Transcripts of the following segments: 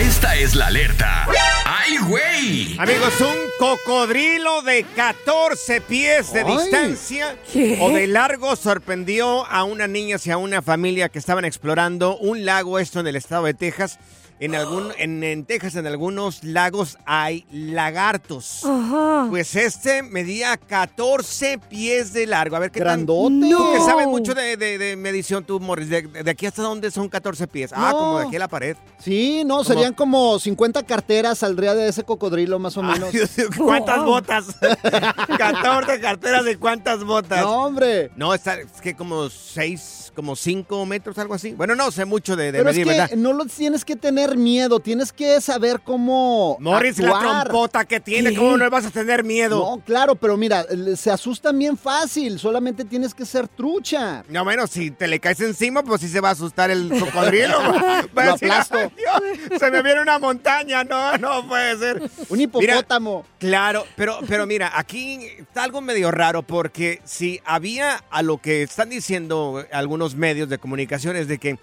Esta es la alerta. ¡Ay, güey! Amigos, un cocodrilo de 14 pies de Ay. distancia o de largo sorprendió a una niña y a una familia que estaban explorando un lago, esto en el estado de Texas. En, algún, en, en Texas, en algunos lagos hay lagartos. Ajá. Pues este medía 14 pies de largo. A ver qué tan- Grandote. Tú que No. sabes mucho de, de- de medición, tú, Morris. De, de aquí hasta dónde son 14 pies? Ah, No. como de aquí a la pared. Sí, no, serían como 50 carteras, saldría de ese cocodrilo más o menos. Ay, Dios mío, ¿Cuántas Wow. botas? 14 carteras de cuántas botas. No, hombre. No, está, es que como 6, como 5 metros, algo así. Bueno, no sé mucho de, de Pero es medir, que ¿verdad? no lo tienes que tener miedo, tienes que saber cómo Morris, la trompota que tiene. ¿cómo no vas a tener miedo? No, claro, pero mira, se asustan bien fácil, solamente tienes que ser trucha. No, bueno, si te le caes encima, pues sí se va a asustar el cocodrilo. Va a decir, aplasto. "Ay, Dios, se me viene una montaña. No, no puede ser. Un hipopótamo. Claro, pero, pero mira, aquí está algo medio raro porque si había a lo que están diciendo algunos medios de comunicación es de que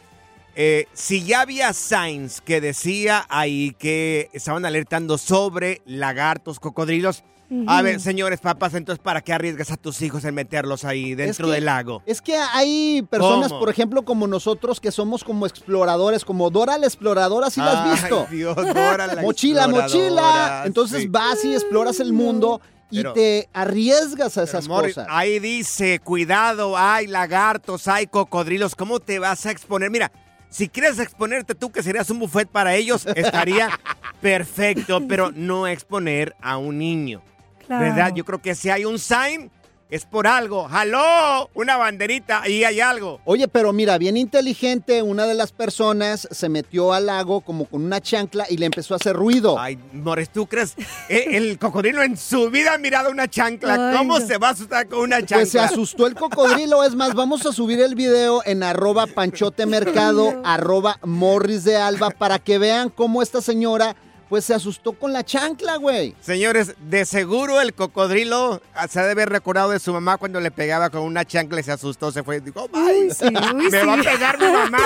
eh, si ya había signs que decía ahí que estaban alertando sobre lagartos, cocodrilos, a ver, señores papás, entonces ¿para qué arriesgas a tus hijos en meterlos ahí dentro que- del lago? Es que hay personas, ¿Cómo? por ejemplo, como nosotros, que somos como exploradores, como Dora la exploradora, ¿sí la has Ay, visto? Dios, Dora la mochila, mochila. Entonces sí. vas y exploras el mundo y Pero- te arriesgas a esas Morris, cosas. Ahí dice, cuidado, hay lagartos, hay cocodrilos, ¿cómo te vas a exponer? Mira, si quieres exponerte tú, que serías un buffet para ellos, estaría perfecto, pero no exponer a un niño. Claro. ¿Verdad? Yo creo que si hay un sign, es por algo. ¡Jaló! Una banderita, ahí hay algo. Oye, pero mira, bien inteligente, una de las personas se metió al lago como con una chancla y le empezó a hacer ruido. Ay, Morris, ¿tú crees? Eh, el cocodrilo en su vida ha mirado una chancla. Ay, ¿Cómo no. se va a asustar con una chancla? Pues se asustó el cocodrilo. Es más, vamos a subir el video en arroba panchotemercado, arroba morris de alba, para que vean cómo esta señora pues se asustó con la chancla, güey. Señores, de seguro el cocodrilo ah, se ha de haber recordado de su mamá cuando le pegaba con una chancla y se asustó, se fue. Dijo, ¡ay! Uy, sí, uy, Me va a pegar mi mamá.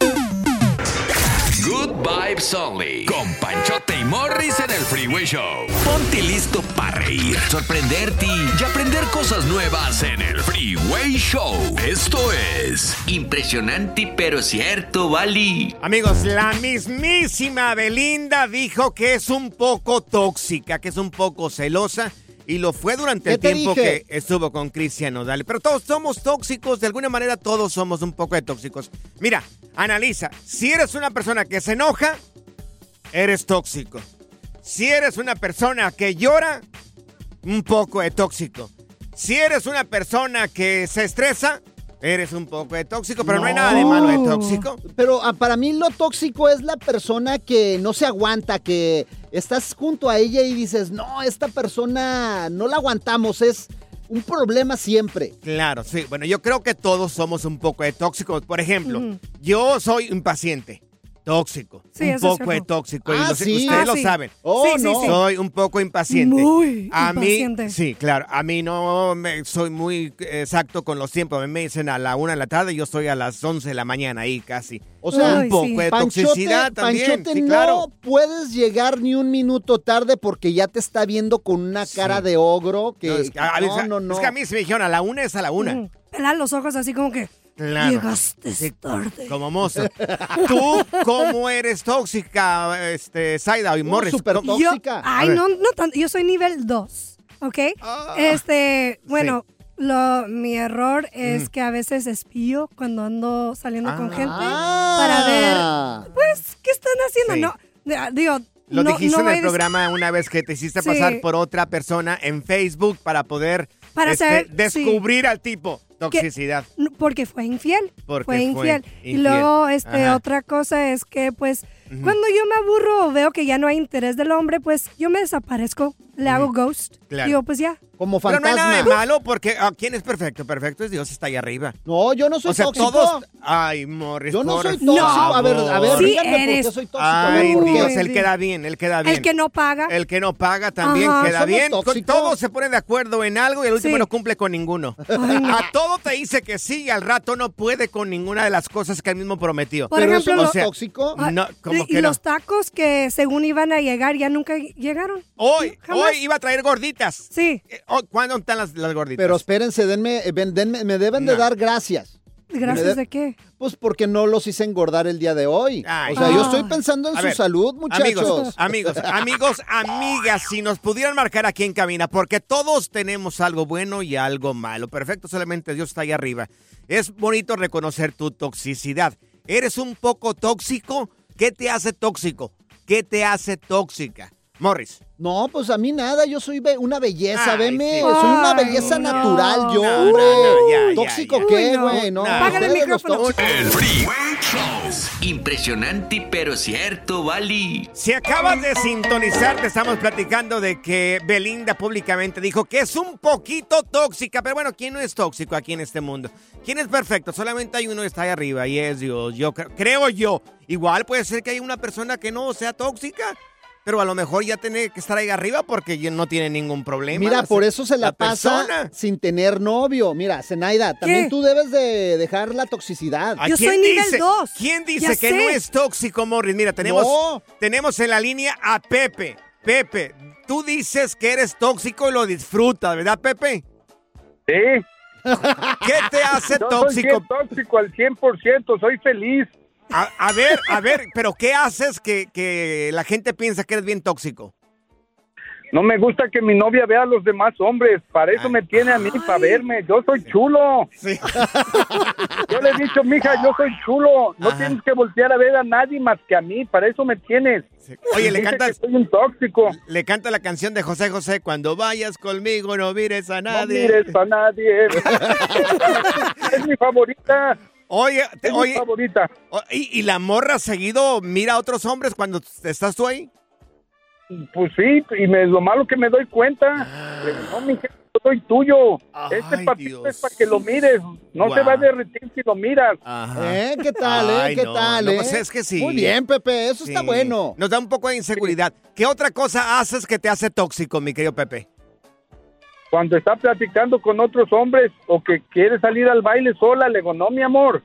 Good Vibes Only. Con Panchote y Morris en el Freeway Show. Ponte listo para reír, sorprenderte y aprender cosas nuevas en el Freeway Show. Esto es Impresionante pero cierto, Bali. Amigos, la mismísima Belinda dijo que es un poco tóxica, que es un poco celosa. Y lo fue durante ¿Qué el tiempo dije? que estuvo con Cristian Nodal. Pero todos somos tóxicos, de alguna manera todos somos un poco de tóxicos. Mira, analiza. Si eres una persona que se enoja, eres tóxico. Si eres una persona que llora, un poco de tóxico. Si eres una persona que se estresa, eres un poco de tóxico. Pero no, hay nada de malo de tóxico. Pero ah, para mí lo tóxico es la persona que no se aguanta, que estás junto a ella y dices, no, esta persona no la aguantamos, es un problema siempre. Claro, sí. Bueno, yo creo que todos somos un poco de tóxicos. Por ejemplo, yo soy impaciente. Tóxico. Sí, un eso es poco de tóxico. y Ah, lo- sí. Ustedes Ah, lo sí. saben. Oh, Sí, sí, no. sí. Soy un poco impaciente. Muy a impaciente. mí, sí, claro. A mí no me, soy muy exacto con los tiempos. A mí me dicen a la una de la tarde, yo estoy a las 11 de la mañana ahí casi. O sea, un Ay, poco sí. de Panchote, toxicidad también. Panchote, sí, no claro. puedes llegar ni un minuto tarde porque ya te está viendo con una cara de ogro que No, es, que a, no, no, no. es que a mí se me dijeron a la una es a la una. Pelar los ojos así como que Claro. llegaste Sí, tarde. Como mozo. ¿Tú cómo eres tóxica, este, Saida y Morris? súper ¿Cómo- Yo, tóxica. ay, no, no tanto. Yo soy nivel 2, ¿ok? Ah. este, bueno, lo, mi error es que a veces espío cuando ando saliendo con Ah. gente Ah. para ver, pues, ¿qué están haciendo? Sí. No, digo, Lo no, dijiste no en el programa una vez que te hiciste Sí. pasar por otra persona en Facebook para poder Para este, saber, sí. descubrir al tipo. Toxicidad. Porque fue infiel. Porque fue fue infiel. Y luego, este, Ajá. otra cosa es que, pues, Cuando yo me aburro o veo que ya no hay interés del hombre, pues yo me desaparezco, le hago ghost. Claro. Digo, pues ya. Como Pero no hay fantasma. nada de malo porque ah, ¿quién es perfecto? Perfecto es Dios, está ahí arriba. No, yo no soy o sea, tóxico. todos. Ay, Morris. Yo no por soy tóxico. A ver, a ver. Sí díganme por eres. qué soy tóxico. A ver, Ay, ¿por qué? Dios, Uy, él queda bien, él queda bien. El que no paga. El que no paga también Ajá. queda Somos bien. tóxicos. Todos se ponen de acuerdo en algo y el último Sí. no cumple con ninguno. Ay, no. A todo te dice que sí y al rato no puede con ninguna de las cosas que él mismo prometió. Por Pero ejemplo, eso no lo- tóxico. Ah, No, ¿cómo y los tacos que según iban a llegar ya nunca llegaron. Hoy, Jamás. hoy iba a traer gorditas. Sí, Eh, oh, ¿Cuándo están las, las gorditas? Pero espérense, denme, eh, ven- denme- me deben de dar gracias. gracias de- de qué. Pues porque no los hice engordar el día de hoy. Ay. o sea, yo Ah. estoy pensando en A su ver, salud, muchachos. Amigos, amigos, amigos, amigas, si nos pudieran marcar aquí en cabina, porque todos tenemos algo bueno y algo malo. Perfecto, solamente Dios está ahí arriba. Es bonito reconocer tu toxicidad. ¿Eres un poco tóxico? ¿Qué te hace tóxico? ¿Qué te hace tóxica? Morris. No, pues a mí nada, yo soy be- una belleza, Ay, veme. sí. Soy una Ay, belleza no. natural, yo, No, hombre. no, ya, ya, ¿Tóxico ya. qué, güey? No, No. Apágale el micrófono. El Freeway Show. Impresionante pero cierto, Bali. Si acabas de sintonizar, te estamos platicando de que Belinda públicamente dijo que es un poquito tóxica. Pero bueno, ¿quién no es tóxico aquí en este mundo? ¿Quién es perfecto? Solamente hay uno que está ahí arriba y es Dios. Yo cre- creo yo. Igual puede ser que hay una persona que no sea tóxica, pero a lo mejor ya tiene que estar ahí arriba porque no tiene ningún problema. Mira, por eso se la, pasa persona. sin tener novio. Mira, Zenaida, también tú debes de dejar la toxicidad. ¿A Yo quién soy nivel dice- dos. ¿Quién dice Ya que sé. no es tóxico, Morris? Mira, tenemos, No. tenemos en la línea a Pepe. Pepe, tú dices que eres tóxico y lo disfrutas, ¿verdad, Pepe? Sí, ¿Qué te hace yo soy tóxico? bien tóxico al 100%, soy feliz. A, a ver, a ver, pero ¿qué haces que, que la gente piensa que eres bien tóxico? No me gusta que mi novia vea a los demás hombres, para eso me tiene a mí, para verme. Yo soy chulo. Sí. Yo le he dicho, mija, yo soy chulo. No Ajá. tienes que voltear a ver a nadie más que a mí, para eso me tienes. Oye, le Dice cantas, soy un tóxico. le canta la canción de José José, cuando vayas conmigo no mires a No nadie. mires a nadie. es mi favorita. Oye, te- Es mi oye, y, y la morra seguido mira a otros hombres cuando estás tú ahí? Pues sí, y me, lo malo que me doy cuenta. Digo, No, mija, yo soy tuyo. Ay, este papito Dios. es para que lo mires. No se va a derretir si lo miras. Ajá. ¿Eh? ¿Qué tal, eh? ¿Qué no, tal, no, eh? pues es que sí. Muy bien, Pepe, eso está bueno. Nos da un poco de inseguridad. ¿Qué otra cosa haces que te hace tóxico, mi querido Pepe? Cuando está platicando con otros hombres o que quiere salir al baile sola, le digo, no, mi amor,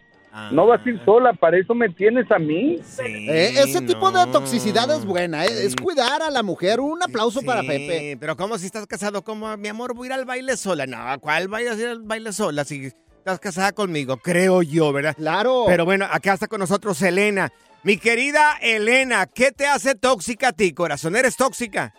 no vas a ir sola, para eso me tienes a mí. Sí, Eh, ese tipo de toxicidad es buena, eh, es Sí. cuidar a la mujer. Un aplauso para Pepe. Pero ¿cómo si estás casado? ¿Cómo, mi amor, voy a ir al baile sola? No, ¿cuál vayas a ir al baile sola si estás casada conmigo? Creo yo, ¿verdad? Claro. Pero bueno, acá está con nosotros Elena. Mi querida Elena, ¿qué te hace tóxica a ti, corazón? ¿Eres tóxica?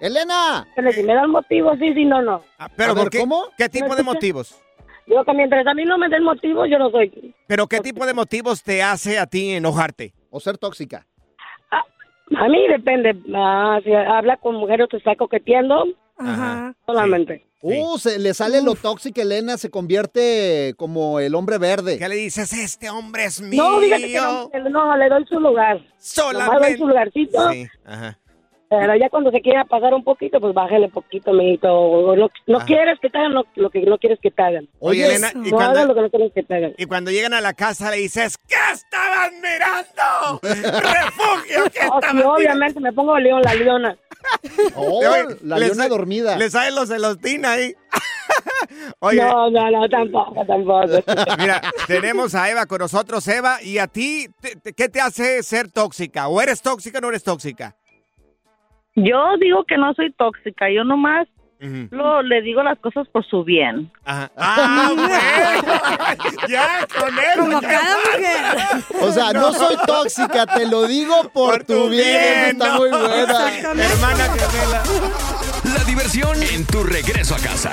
Elena, Pero si me dan motivos, sí, sí, no, no. Ah, ¿Pero A ver, por qué? ¿cómo? ¿Qué tipo ¿Me de motivos? Yo que mientras a mí no me den motivos, yo no soy. ¿Pero qué tipo de motivos te hace a ti enojarte? o ser tóxica. A mí depende. Ah, si habla con mujeres que está coqueteando, Ajá. solamente. Uh, se le sale lo tóxico, Elena, se convierte como el hombre verde. ¿Qué le dices? Este hombre es mío. No, fíjate que no, no, le doy su lugar. Nomás doy Solamente. su lugarcito. Sí, ajá. Pero ya cuando se quiera pasar un poquito, pues bájale poquito, amiguito. O No, no quieres que te hagan lo, lo que no quieres que te hagan. Oye, Elena, y No hagan lo que no quieres que te hagan. y cuando llegan a la casa le dices, ¿qué estabas mirando? ¡Refugio! ¿Qué Oh, estabas sí, mirando? obviamente me pongo león, la leona. Oh, Oye, la le leona dormida. Le salen los celostina ahí. Oye, No, no, no, tampoco, tampoco. mira, tenemos a Eva con nosotros, Eva, y a ti, te- te- ¿qué te hace ser tóxica? ¿O eres tóxica o no eres tóxica? Yo digo que no soy tóxica, yo nomás Ujú. lo, le digo las cosas por su bien. Ajá. ¡Ah, bueno! ¡Ya, con eso! Como ya cada mujer. O sea, no. soy tóxica, te lo digo por, tu bien. Está no. muy buena. Hermana gemela. La diversión en tu regreso a casa.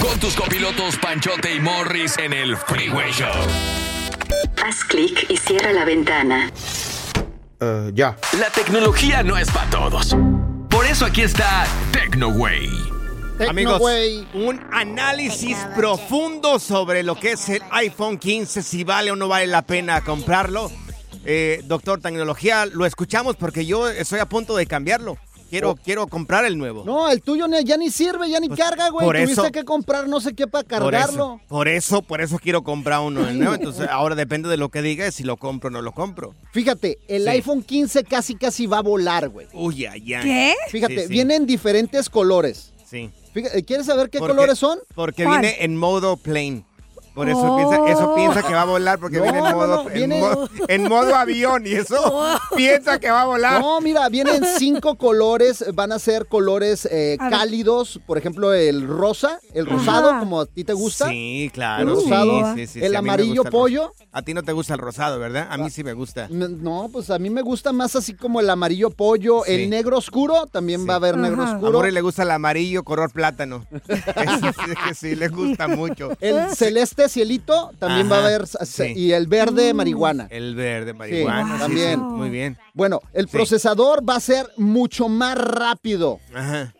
Con tus copilotos Panchote y Morris en el Freeway Show. Haz clic y cierra la ventana. Ya. La tecnología no es para todos. Por eso aquí está TecnoWay. Tecno, Amigos, un análisis profundo sobre lo que es el iPhone 15, si vale o no vale la pena comprarlo. eh, doctor tecnología, lo escuchamos porque yo estoy a punto de cambiarlo. Quiero, quiero comprar el nuevo. No, el tuyo ya ni sirve, ya ni carga, güey. por Tuviste eso- que comprar no sé qué para Por cargarlo. eso, por eso, por eso quiero comprar uno el nuevo. Entonces, ahora depende de lo que diga si lo compro o no lo compro. Fíjate, el Sí. iPhone 15 casi casi va a volar, güey. Uy, ay, ay. ¿Qué? Fíjate, Sí, sí. viene en diferentes colores. Sí. Fíjate, ¿Quieres saber qué Porque- colores son? Porque ¿Cuál? viene en modo plane. Por eso, Oh. piensa, eso piensa que va a volar porque No, viene en modo, no, en viene- mo- en modo avión y eso piensa que va a volar. No, mira, vienen cinco colores, van a ser colores eh, A ver. cálidos, por ejemplo, el rosa, el rosado, como a ti te gusta. Sí, claro. El rosado, sí, sí, sí, el a amarillo el pollo. A ti no te gusta el rosado, ¿verdad? A mí sí me gusta. No, pues a mí me gusta más así como el amarillo pollo, Sí. el negro oscuro, también Sí. va a haber negro. A oscuro. Mori le gusta el amarillo color plátano. Ese sí, que sí, le gusta mucho. El celeste cielito también Ajá, va a haber sí. y el verde marihuana. El verde marihuana. Sí, también. sí, muy bien. Bueno, el Sí. procesador va a ser mucho más rápido. Ajá.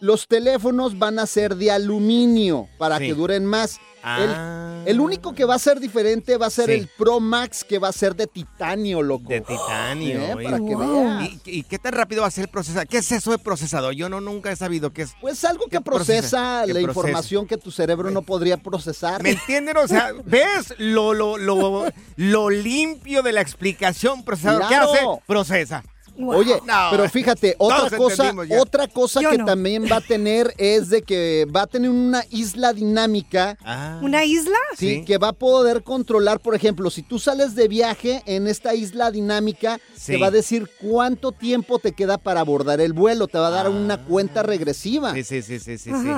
Los teléfonos van a ser de aluminio para Sí. que duren más. El, Ah. el único que va a ser diferente va a ser Sí. el Pro Max, que va a ser de titanio, loco. De titanio. Eh, para que veas. ¿Y, y qué tan rápido va a ser el procesador? ¿Qué es eso de procesador? Yo no nunca he sabido qué es. Pues algo que ¿Qué procesa? procesa ¿Qué la procesa? información que tu cerebro no podría procesar. ¿Me entienden? O sea, ¿ves lo, lo, lo, lo limpio de la explicación procesador? Claro. ¿Qué hace? Procesa. Wow. Oye, No, pero fíjate, otra cosa, otra cosa Yo que no. también va a tener es de que va a tener una isla dinámica. Ah. ¿Una isla? Sí, Sí. que va a poder controlar, por ejemplo, si tú sales de viaje en esta isla dinámica, Sí. te va a decir cuánto tiempo te queda para abordar el vuelo, te va a dar Ah. una cuenta regresiva. Sí, sí, sí, sí, sí. sí.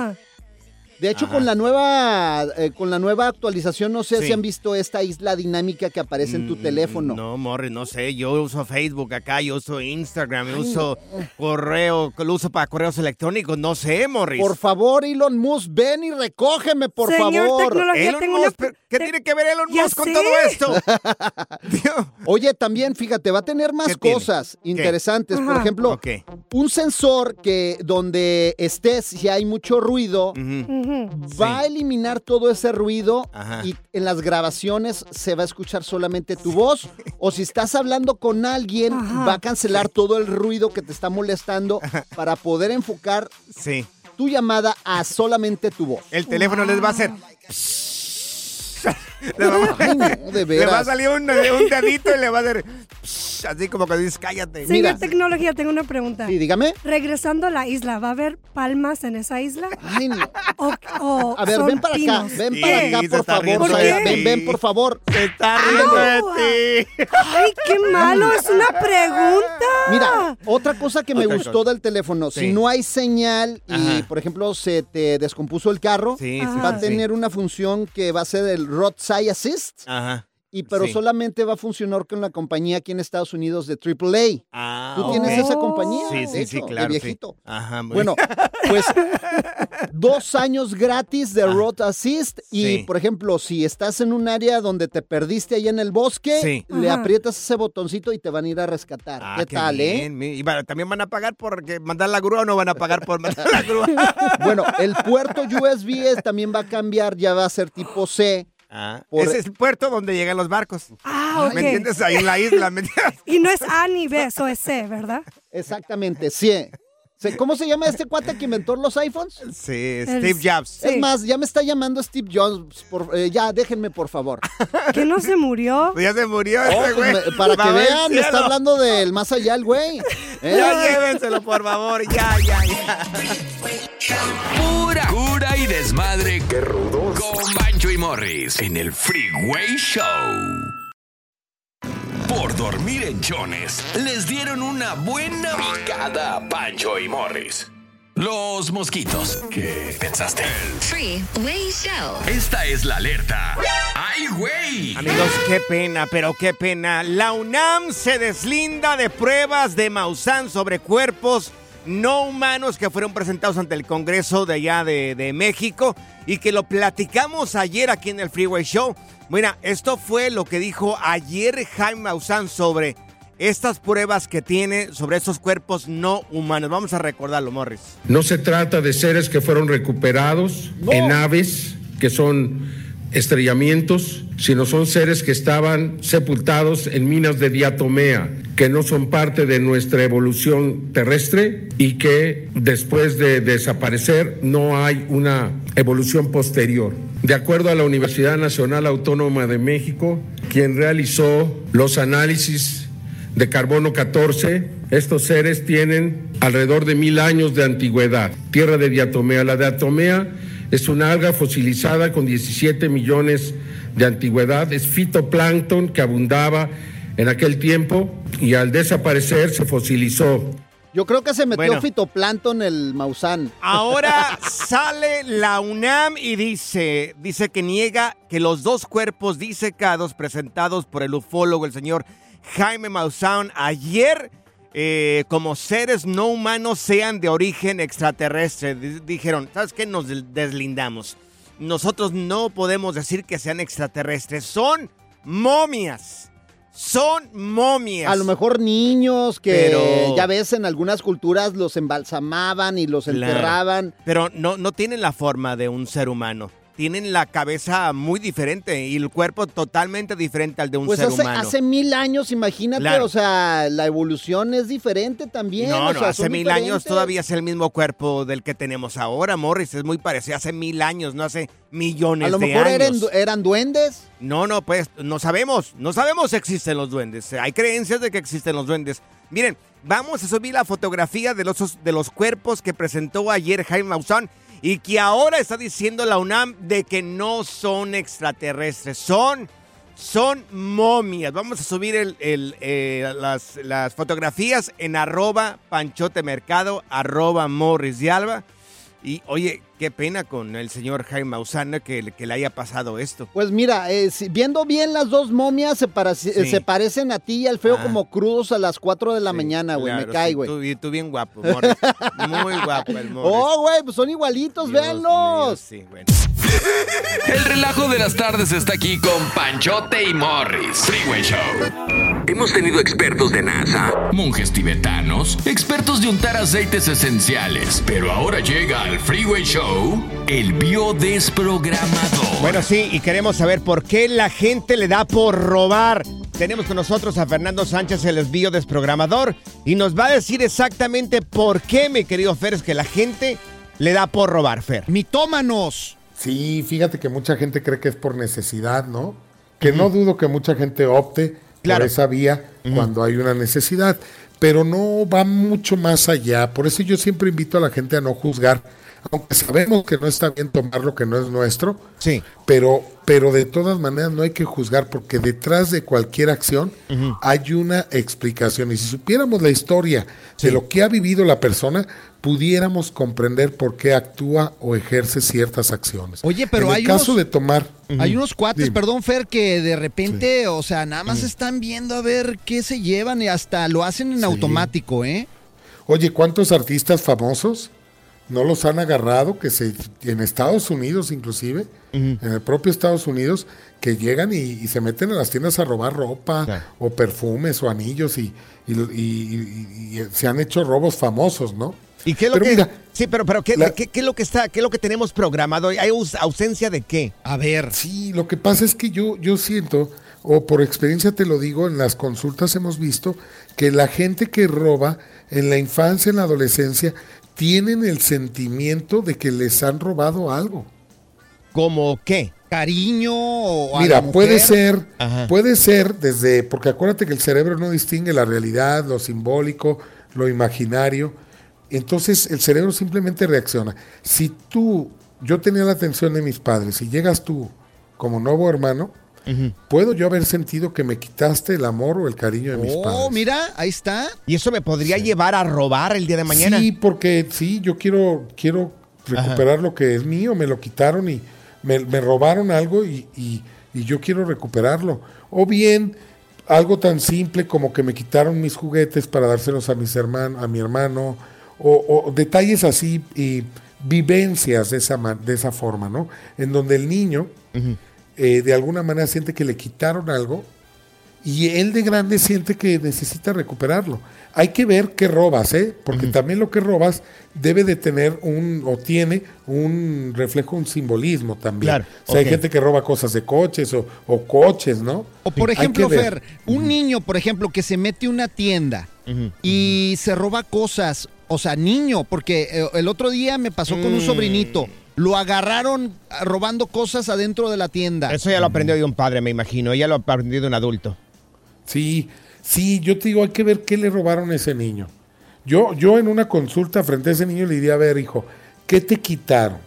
De hecho, Ajá. con la nueva eh, con la nueva actualización, no sé Sí. si han visto esta isla dinámica que aparece en tu Mm, teléfono. No, Morris, no sé. Yo uso Facebook acá, yo uso Instagram, yo uso correo, lo uso para correos electrónicos. No sé, Morris. Por favor, Elon Musk, ven y recógeme, por Señor favor. tecnología, Elon tengo. Musk, ¿qué te- tiene que ver Elon Ya Musk con sé. todo esto? Oye, también, fíjate, va a tener más cosas ¿Qué? interesantes. Por ejemplo, un sensor que donde estés, si hay mucho ruido. Va a eliminar todo ese ruido Ajá. y en las grabaciones se va a escuchar solamente tu voz. O si estás hablando con alguien, Ajá. va a cancelar todo el ruido que te está molestando para poder enfocar Sí. tu llamada a solamente tu voz. El teléfono les va a hacer. le, va, Ay, no, de le va a salir un, un dedito y le va a hacer. Así como que dices, cállate. Señor Mira. tecnología, tengo una pregunta. Sí, dígame. Regresando a la isla, ¿va a haber palmas en esa isla? Ay, no. ¿O, o A ver, son ven para acá, pinos? ven Sí, para se acá, por está favor. riendo Zaira. de Ven, ven, por favor. Se está riendo de ti. ¡Ay, qué malo! ¡Es una pregunta! Mira, otra cosa que me Otra gustó cosa. del teléfono, si Sí. no hay señal y, Ajá. por ejemplo, se te descompuso el carro, Sí, sí, va sí, a sí. tener una función que va a ser el Roadside Assist, Ajá. Y pero Sí. solamente va a funcionar con la compañía aquí en Estados Unidos de AAA. Ah, ¿Tú tienes esa compañía? Sí, de sí, sí, claro. De sí. viejito. Ajá, muy Bueno, pues dos años gratis de Ah. Road Assist y, Sí. por ejemplo, si estás en un área donde te perdiste allá en el bosque, Sí. le Ajá. aprietas ese botoncito y te van a ir a rescatar. Ah, ¿Qué, tal, eh? bien, Y también van a pagar por mandar la grúa o no van a pagar por mandar la grúa. Bueno, el puerto USB es- también va a cambiar, ya va a ser tipo C. Ah, Por- Ese es el puerto donde llegan los barcos. Ah, ok. ¿Me entiendes? Ahí en la isla. ¿me entiendes? Y no es A ni B, eso es C, ¿verdad? Exactamente, C. Se- ¿Cómo se llama este cuate que inventó los iPhones? Sí, El- Steve Jobs. Sí. Es más, ya me está llamando Steve Jobs. por- eh, ya, déjenme, por favor. ¿Que no se murió? Pues ya se murió Oh, ese pues güey. para que Va vean, me está hablando del más allá el güey. ¿Eh? Ya llévenselo, por favor. Ya, ya, ya. Pura cura y desmadre. Qué rudos. Con Bancho y Morris en el Freeway Show. Por dormir en chones, les dieron una buena picada a Pancho y Morris. Los mosquitos. ¿Qué pensaste? Freeway Show. Esta es la alerta. ¡Ay, güey! Amigos, qué pena, pero qué pena. La UNAM se deslinda de pruebas de Maussan sobre cuerpos no humanos que fueron presentados ante el Congreso de allá de, de México y que lo platicamos ayer aquí en el Freeway Show. Mira, esto fue lo que dijo ayer Jaime Maussan sobre estas pruebas que tiene sobre estos cuerpos no humanos. Vamos a recordarlo, Morris. No se trata de seres que fueron recuperados en aves que son estrellamientos, sino son seres que estaban sepultados en minas de diatomea, que no son parte de nuestra evolución terrestre y que después de desaparecer no hay una evolución posterior. De acuerdo a la Universidad Nacional Autónoma de México, quien realizó los análisis de carbono 14, estos seres tienen alrededor de mil años de antigüedad. Tierra de diatomea. La diatomea es una alga fosilizada con 17 millones de antigüedad. Es fitoplancton que abundaba en aquel tiempo y al desaparecer se fosilizó. Yo creo que se metió Bueno. fitoplancton el Maussan. Ahora sale la UNAM y dice, dice que niega que los dos cuerpos disecados presentados por el ufólogo, el señor Jaime Maussan, ayer eh, como seres no humanos sean de origen extraterrestre. Di- Dijeron, ¿sabes qué? Nos deslindamos. Nosotros no podemos decir que sean extraterrestres. Son momias. Son momias. A lo mejor niños que Pero- ya ves en algunas culturas los embalsamaban y los Claro. enterraban. Pero no, no tienen la forma de un ser humano. Tienen la cabeza muy diferente y el cuerpo totalmente diferente al de un Pues ser hace, humano. hace mil años, imagínate, Claro. o sea, la evolución es diferente también. no, o no, sea, hace mil años todavía es el mismo cuerpo del que tenemos ahora, Morris. Es muy parecido. Hace mil años, no hace millones A lo de mejor eran, años. eran duendes. No, no, pues no sabemos. No sabemos si existen los duendes. Hay creencias de que existen los duendes. Miren, vamos a subir la fotografía de los, de los cuerpos que presentó ayer Jaime Maussan y que ahora está diciendo la UNAM de que no son extraterrestres. Son, son momias. Vamos a subir eh, las, las fotografías en arroba panchotemercado, arroba morris de alba. Y oye, qué pena con el señor Jaime Maussan que, que le haya pasado esto. Pues mira, eh, si- viendo bien las dos momias se, para- Sí. se parecen a ti y al feo Ah. como crudos a las 4 de la mañana, güey. Claro, me cae, sí, güey. Tú, y tú bien guapo, Morris. Muy guapo el Morris. Oh, güey, pues son igualitos, Dios véanlos. Sí, bueno. El relajo de las tardes está aquí con Panchote y Morris. Freeway Show. Hemos tenido expertos de NASA, monjes tibetanos, expertos de untar aceites esenciales. Pero ahora llega al Freeway Show el biodesprogramador. Bueno, sí, y queremos saber por qué la gente le da por robar. Tenemos con nosotros a Fernando Sánchez, el desvío desprogramador, y nos va a decir exactamente por qué, mi querido Fer, es que la gente le da por robar, Fer. Mitómanos. Sí, fíjate que mucha gente cree que es por necesidad, ¿no? Que no dudo que mucha gente opte Claro. por esa vía cuando hay una necesidad, pero no va mucho más allá. Por eso yo siempre invito a la gente a no juzgar, aunque sabemos que no está bien tomar lo que no es nuestro. Sí. Pero, pero de todas maneras no hay que juzgar porque detrás de cualquier acción hay una explicación. Y si supiéramos la historia de lo que ha vivido la persona, pudiéramos comprender por qué actúa o ejerce ciertas acciones. Oye, pero en hay el caso unos- de tomar... Hay unos cuates, Dime. perdón, Fer, que de repente, o sea, nada más están viendo a ver qué se llevan y hasta lo hacen en automático, ¿eh? Oye, ¿cuántos artistas famosos no los han agarrado? Que se en Estados Unidos, inclusive, en el propio Estados Unidos, que llegan y, y se meten a las tiendas a robar ropa o perfumes o anillos y, y- y- y- y se han hecho robos famosos, ¿no? ¿Y qué es lo Pero que mira, Sí, pero pero ¿qué, qué- qué es lo que está, qué es lo que tenemos programado? ¿Hay aus- ausencia de qué? A ver. Sí, lo que pasa es que yo, yo siento, o por experiencia te lo digo, en las consultas hemos visto que la gente que roba en la infancia, en la adolescencia, tienen el sentimiento de que les han robado algo. ¿Cómo qué? Cariño o a Mira, la mujer. puede ser, Ajá. puede ser desde, porque acuérdate que el cerebro no distingue la realidad, lo simbólico, lo imaginario. Entonces el cerebro simplemente reacciona. Si tú, yo tenía la atención de mis padres, y llegas tú como nuevo hermano, puedo yo haber sentido que me quitaste el amor o el cariño de mis padres. Oh, mira, ahí está. ¿Y eso me podría llevar a robar el día de mañana? Sí, porque sí, yo quiero, quiero recuperar lo que es mío, me lo quitaron y me, me robaron algo y, y- y yo quiero recuperarlo. O bien algo tan simple como que me quitaron mis juguetes para dárselos a mis hermanos, a mi hermano, o, o detalles así y vivencias de esa, de esa forma, ¿no? En donde el niño eh, de alguna manera siente que le quitaron algo y él de grande siente que necesita recuperarlo. Hay que ver qué robas, ¿eh? Porque también lo que robas debe de tener un, o tiene un reflejo, un simbolismo también. Claro, O sea, hay gente que roba cosas de coches o, o coches, ¿no? O por ejemplo. Fer, un niño, por ejemplo, que se mete a una tienda y se roba cosas, o sea, niño, porque eh, el otro día me pasó con un Mm. sobrinito, lo agarraron robando cosas adentro de la tienda. Eso ya lo aprendió de un padre, me imagino. Ya lo aprendió de un adulto. Sí, sí, yo te digo, hay que ver qué le robaron a ese niño. Yo, yo en una consulta frente a ese niño le diría, a ver, hijo, ¿qué te quitaron?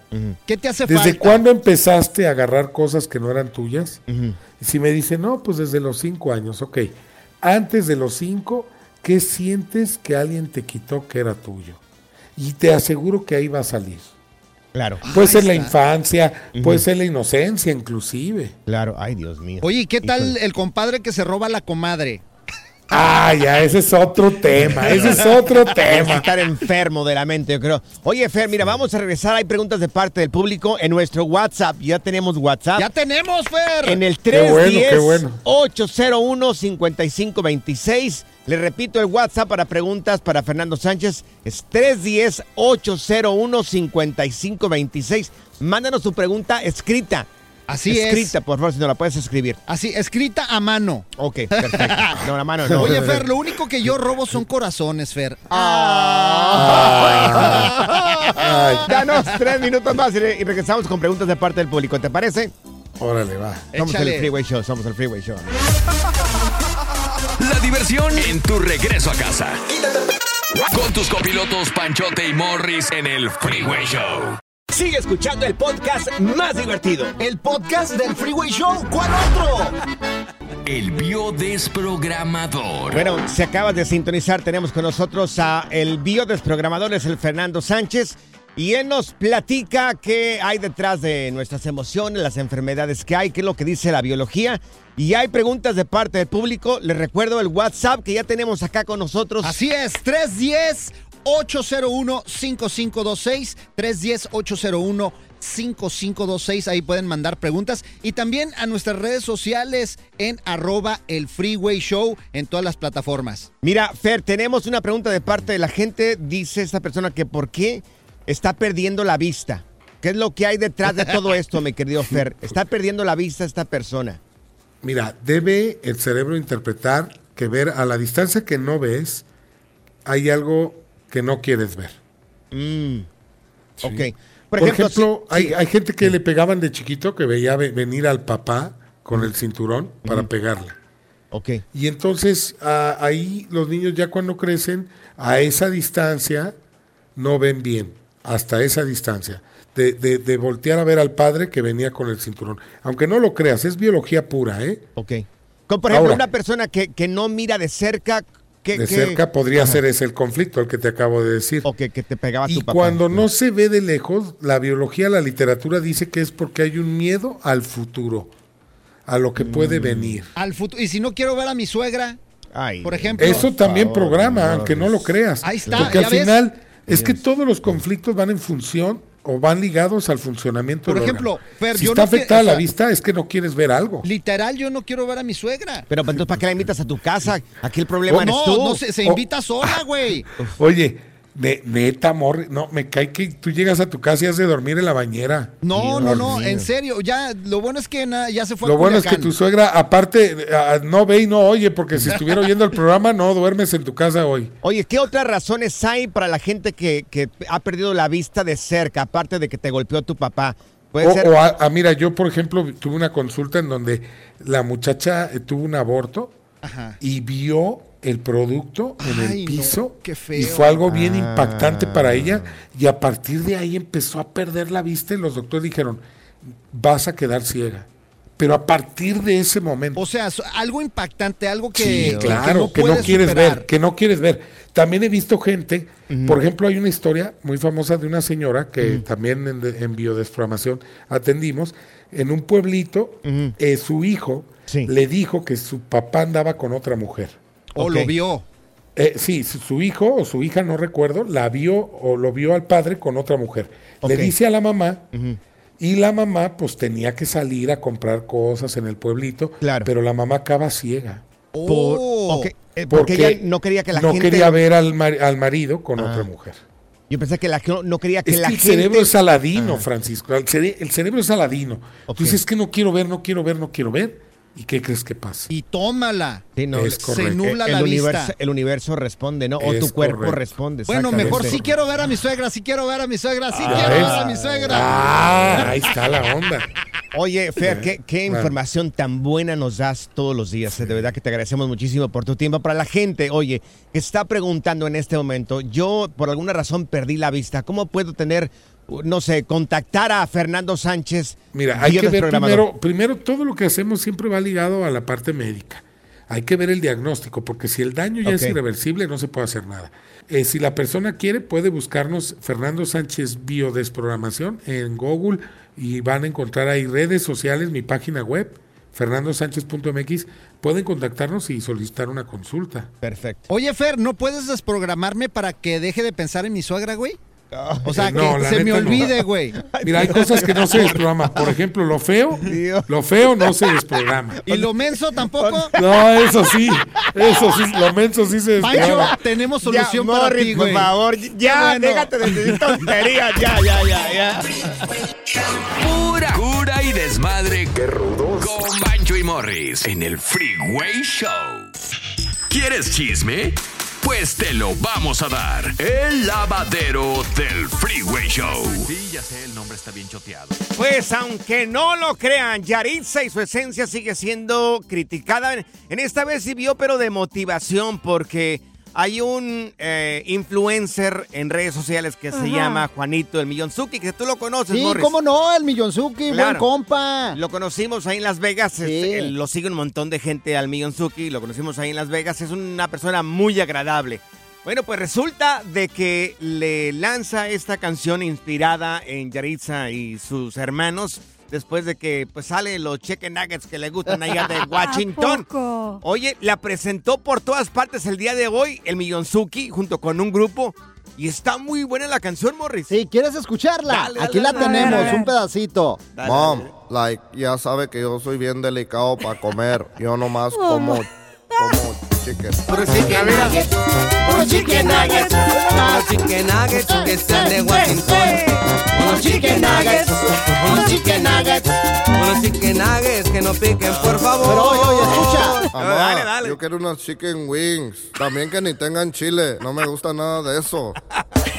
¿Qué te hace ¿Desde falta? cuándo empezaste a agarrar cosas que no eran tuyas? Y si me dice, no, pues desde los cinco años, ok. Antes de los cinco, ¿qué sientes que alguien te quitó que era tuyo? Y te aseguro que ahí va a salir. Claro. Puede ser la infancia, puede ser la inocencia inclusive. Claro, ay, Dios mío. Oye, ¿y ¿qué tal Híjole. el compadre que se roba a la comadre? Ah, ya, ese es otro tema, ese es otro tema. estar enfermo de la mente, yo creo. Oye, Fer, mira, vamos a regresar. Hay preguntas de parte del público en nuestro WhatsApp. Ya tenemos WhatsApp. ¡Ya tenemos, Fer! En el Qué bueno, qué bueno. 310-801-5526. Le repito el WhatsApp para preguntas para Fernando Sánchez. Es 310-801-5526. Mándanos tu pregunta escrita. Así es. Escrita, por favor, si no la puedes escribir. Así, escrita a mano. Ok, perfecto. No, la mano no. Oye, Fer, lo único que yo robo son corazones, Fer. Ay, Danos tres minutos más y regresamos con preguntas de parte del público. ¿Te parece? órale, va. Somos Échale. el Freeway Show, somos el Freeway Show. La diversión en tu regreso a casa. Con tus copilotos Panchote y Morris en el Freeway Show. Sigue escuchando el podcast más divertido. El podcast del Freeway Show. ¿Cuál otro? El biodesprogramador. Bueno, si acabas de sintonizar, tenemos con nosotros a el biodesprogramador, es el Fernando Sánchez, y él nos platica qué hay detrás de nuestras emociones, las enfermedades que hay, qué es lo que dice la biología. Y hay preguntas de parte del público. Les recuerdo el WhatsApp que ya tenemos acá con nosotros. Así es, 310-801-5526. 310-801-5526. Ahí pueden mandar preguntas. Y también a nuestras redes sociales en arroba el Freeway Show en todas las plataformas. Mira, Fer, tenemos una pregunta de parte de la gente. Dice esta persona que por qué está perdiendo la vista. ¿Qué es lo que hay detrás de todo esto, mi querido Fer? Está perdiendo la vista esta persona. Mira, debe el cerebro interpretar que ver a la distancia que no ves, hay algo que no quieres ver. Mm. Sí. Ok. Por, ejemplo, hay, hay gente que le pegaban de chiquito que veía ve- venir al papá con el cinturón para pegarle. Ok. Y entonces a- ahí los niños ya cuando crecen, a esa distancia no ven bien, hasta esa distancia. De, de- de voltear a ver al padre que venía con el cinturón. Aunque no lo creas, es biología pura, ¿eh? Ok. Como por ejemplo, Ahora. una persona que, que no mira de cerca. Que, De que- cerca podría Ajá. ser ese el conflicto, el que te acabo de decir. O que, que te pegaba Y tu papá. cuando no se ve de lejos, la biología, la literatura dice que es porque hay un miedo al futuro, a lo que Mm. puede venir. Al futuro. Y si no quiero ver a mi suegra, Ay, por ejemplo. Eso también favor, programa, aunque no lo creas. Ahí está, Porque ¿ya al ves? final es que todos los conflictos van en función o van ligados al funcionamiento Por del ejemplo, órgano. Fer, si yo está no que- afectada o sea- la vista, es que no quieres ver algo. Literal, yo no quiero ver a mi suegra. Pero pues, entonces, ¿para qué la invitas a tu casa? Aquí el problema Oh, eres no, tú. no se, se Oh. invita sola, güey. Oye, ne- neta, amor, no, me cae que tú llegas a tu casa y has de dormir en la bañera. No, Dios no, no, mío. en serio. Ya, lo bueno es que na- ya se fue Lo a bueno es que tu suegra, aparte, no ve y no oye, porque si estuviera oyendo el programa, no duermes en tu casa hoy. Oye, ¿qué otras razones hay para la gente que, que ha perdido la vista de cerca, aparte de que te golpeó tu papá? Puede O, ser. o a- mira, yo por ejemplo tuve una consulta en donde la muchacha eh, tuvo un aborto Ajá. y vio el producto en Ay, el no, piso qué feo. y fue algo bien Ah. impactante para ella y a partir de ahí empezó a perder la vista y los doctores dijeron, vas a quedar ciega. Pero a partir de ese momento... O sea, algo impactante, algo que, Sí, que- claro, que no, quieres superar. ver, que no quieres ver. También he visto gente, por ejemplo, hay una historia muy famosa de una señora que también en, de- en biodesprogramación atendimos, en un pueblito, eh, su hijo Sí. le dijo que su papá andaba con otra mujer. O lo vio. Eh, sí, su, hijo o su hija, no recuerdo, la vio o lo vio al padre con otra mujer. Le dice a la mamá y la mamá pues tenía que salir a comprar cosas en el pueblito, Claro. pero la mamá acaba ciega. Por- ok, eh, porque ella no quería que la no gente- quería ver al, mar- al marido con Ah. otra mujer. Yo pensé que la no, no quería que Es la que el gente... cerebro es aladino, Ah. Francisco. El, cere- el cerebro es aladino. Tú dices es que no quiero ver, no quiero ver, no quiero ver. ¿Y qué crees que pasa? Y tómala. Sí, no, Es se nubla el, la universo, vista. el universo responde, ¿no? O Es tu cuerpo correcto. responde. Bueno, mejor sí quiero ver a mi suegra, sí quiero ver a mi suegra, sí Ah, quiero ¿ves? ver a mi suegra. Ah, ahí está la onda. Oye, Fer, qué, qué Bueno. información tan buena nos das todos los días. eh, De verdad que te agradecemos muchísimo por tu tiempo. Para la gente, oye, que está preguntando en este momento, yo por alguna razón perdí la vista. ¿Cómo puedo tener, no sé, contactar a Fernando Sánchez? Mira, hay que ver primero, primero todo lo que hacemos siempre va ligado a la parte médica. Hay que ver el diagnóstico, porque si el daño ya es irreversible, no se puede hacer nada. Eh, si la persona quiere, puede buscarnos Fernando Sánchez Biodesprogramación en Google y van a encontrar ahí redes sociales, mi página web, fernandosánchez.mx. Pueden contactarnos y solicitar una consulta. Perfecto. Oye, Fer, ¿no puedes desprogramarme para que deje de pensar en mi suegra, güey? O sea, no, que se me olvide, güey. Mira, hay cosas que no se desprograman. Por ejemplo, lo feo, lo feo no se desprograma. ¿Y lo menso tampoco? No, eso sí, eso sí, lo menso sí se Pancho, desprograma. tenemos solución ya, para Morris, ti, por güey. favor, Qué ya, bueno. déjate de decir tonterías, ya, ya, ya, ya. Pura cura y desmadre. Qué rudos. Con Bancho y Morris en el Freeway Show. ¿Quieres chisme? Pues te lo vamos a dar. El lavadero del Freeway Show. Sí, ya sé, el nombre está bien choteado. Pues aunque no lo crean, Yaritza y su esencia sigue siendo criticada. En esta vez sirvió, pero de motivación, porque hay un eh, influencer en redes sociales que se llama Juanito el Millonzuki, que tú lo conoces, Sí, Morris. cómo no, el Millonzuki, buen compa. Lo conocimos ahí en Las Vegas, este, él- lo sigue un montón de gente al Millonzuki, lo conocimos ahí en Las Vegas, es una persona muy agradable. Bueno, pues resulta de que le lanza esta canción inspirada en Yaritza y sus hermanos después de que pues sale los chicken nuggets que le gustan allá de Washington. Oye, la presentó por todas partes el día de hoy el Millonzuki junto con un grupo y está muy buena la canción, Morris. Sí, ¿quieres escucharla? Dale, Aquí dale, la dale. tenemos, un pedacito. Dale, Mom, like, ya sabe que yo soy bien delicado para comer. Yo nomás como, como chicken. Puro chicken nuggets, puro chicken nuggets, puro chicken nuggets que sean de Washington. Puro chicken nuggets, puro chicken nuggets, puro chicken nuggets que no piquen, por favor. Pero oye, oye, escucha. Mamá, yo quiero unos chicken wings. También que ni tengan chile. No me gusta nada de eso.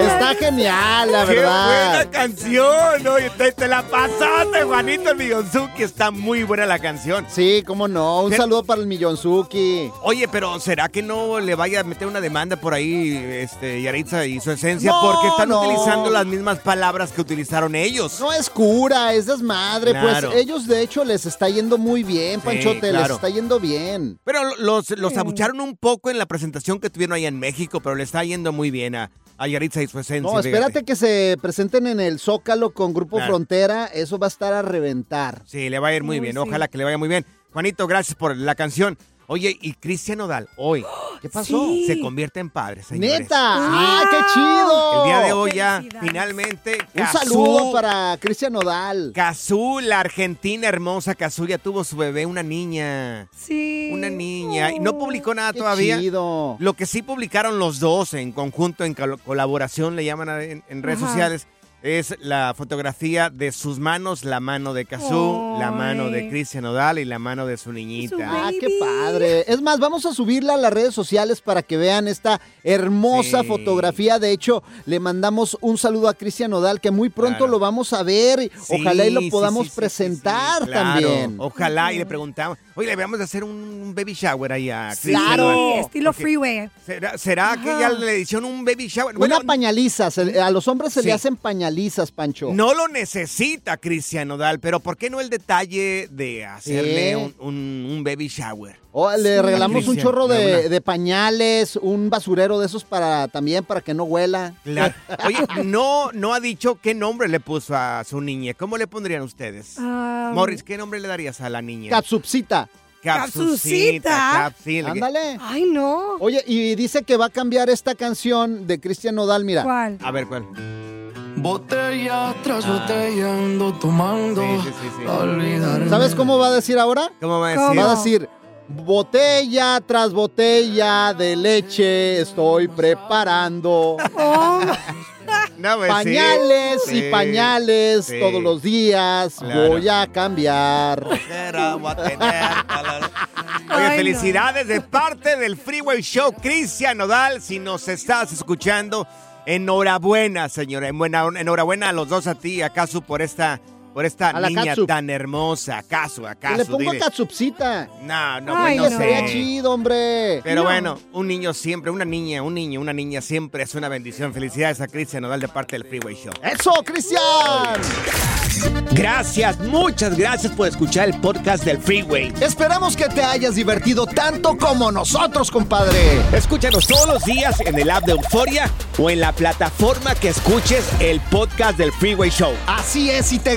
Está genial, la ¡Qué verdad. buena canción! Oye, te, te la pasaste, Juanito el Millonzuki. Está muy buena la canción. Sí, cómo no. Un ¿Qué? saludo para el Millonzuki. Oye, pero ¿será que no le vaya a meter una demanda por ahí, este, Yaritza y su esencia? No, porque están no. utilizando las mismas palabras que utilizaron ellos. No es cura, es desmadre. Claro. Pues ellos, de hecho, les está yendo muy bien, Sí, Panchote. Les claro. está yendo bien. Pero los, los abucharon un poco en la presentación que tuvieron allá en México, pero le está yendo muy bien a, a Yaritza y su esencia. No, fíjate. espérate que se presenten en el Zócalo con Grupo Claro. Frontera. Eso va a estar a reventar. Sí, le va a ir muy Uy, bien. sí. Ojalá que le vaya muy bien. Juanito, gracias por la canción. Oye, y Cristian Nodal, hoy. ¿Qué pasó? Se convierte en padre, señores. ¡Neta! ¡Ah, qué chido! El día de hoy ya, finalmente. Un Cazú- saludo para Cristian Nodal. Cazú, la argentina hermosa Cazú, ya tuvo su bebé, una niña. Sí. Una niña. Y no publicó nada Qué todavía. chido. Lo que sí publicaron los dos en conjunto, en col- colaboración, le llaman en, en redes Ajá. sociales, es la fotografía de sus manos, la mano de Cazú, la mano de. Cristian Nodal y la mano de su niñita. Ah, qué padre. Es más, vamos a subirla a las redes sociales para que vean esta hermosa Sí. fotografía. De hecho, le mandamos un saludo a Cristian Nodal, que muy pronto Claro. lo vamos a ver. Sí, Ojalá y lo podamos sí, sí, presentar Claro, también. Ojalá, y le preguntamos, oye, le vamos a hacer un baby shower ahí a Cristian Claro. Estilo Porque- freeway. ¿Será, será que ya le hicieron un baby shower? Una pañaliza. se- a los hombres se Sí. le hacen pañalizas, Pancho. No lo necesita Cristian Nodal, pero ¿por qué no el detalle de hacerle un, un- un baby shower? O le Sí. regalamos un chorro de pañales, un basurero de esos para también para que no huela. Claro. Oye, no, no ha dicho qué nombre le puso a su niña. ¿Cómo le pondrían ustedes? Morris, ¿qué nombre le darías a la niña? Capsupsita. Capsucita. Ándale. Ay, no. Oye, y dice que va a cambiar esta canción de Cristian Nodal, mira. ¿Cuál? A ver, ¿cuál? Botella tras botella ando tomando. Olvidar. ¿Sabes cómo va a decir ahora? ¿Cómo va a Va decir? a decir, botella tras botella de leche estoy preparando. No, pues, sí. pañales Sí, y pañales sí. todos los días Claro. voy a cambiar. Oye, Ay, felicidades de parte del Freeway Show, Cristian Nodal. Si nos estás escuchando, enhorabuena, señora. En buena- Enhorabuena a los dos, a ti y a Casu, por esta, por esta A niña tan hermosa. Casu, a Que Casu. le pongo dile. a Katsupsita. No, no, Ay, pues no estaría sé. chido, hombre. Pero No. bueno, un niño siempre, una niña, un niño, una niña siempre es una bendición. Felicidades a Cristian Nodal de parte del Freeway Show. ¡Eso, Cristian! Gracias, muchas gracias por escuchar el podcast del Freeway. Esperamos que te hayas divertido tanto como nosotros, compadre. Escúchanos todos los días en el app de Euforia o en la plataforma que escuches el podcast del Freeway Show. Así es, y te